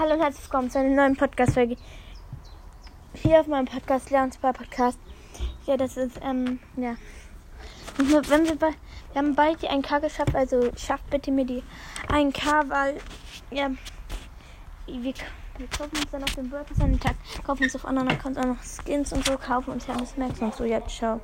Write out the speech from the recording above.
Hallo und herzlich willkommen zu einer neuen Podcast-Folge. Hier auf meinem Podcast, Lernspar Podcast. Ja, das ist, ähm, ja. Wenn wir, bei, wir haben bald die 1K geschafft, also schafft bitte mir die 1K, weil, ja, wir, wir kaufen uns dann auf dem Workers an den Tag, kaufen uns auf anderen Accounts auch noch Skins und so, kaufen uns Hermes Max und so. Ja, ciao.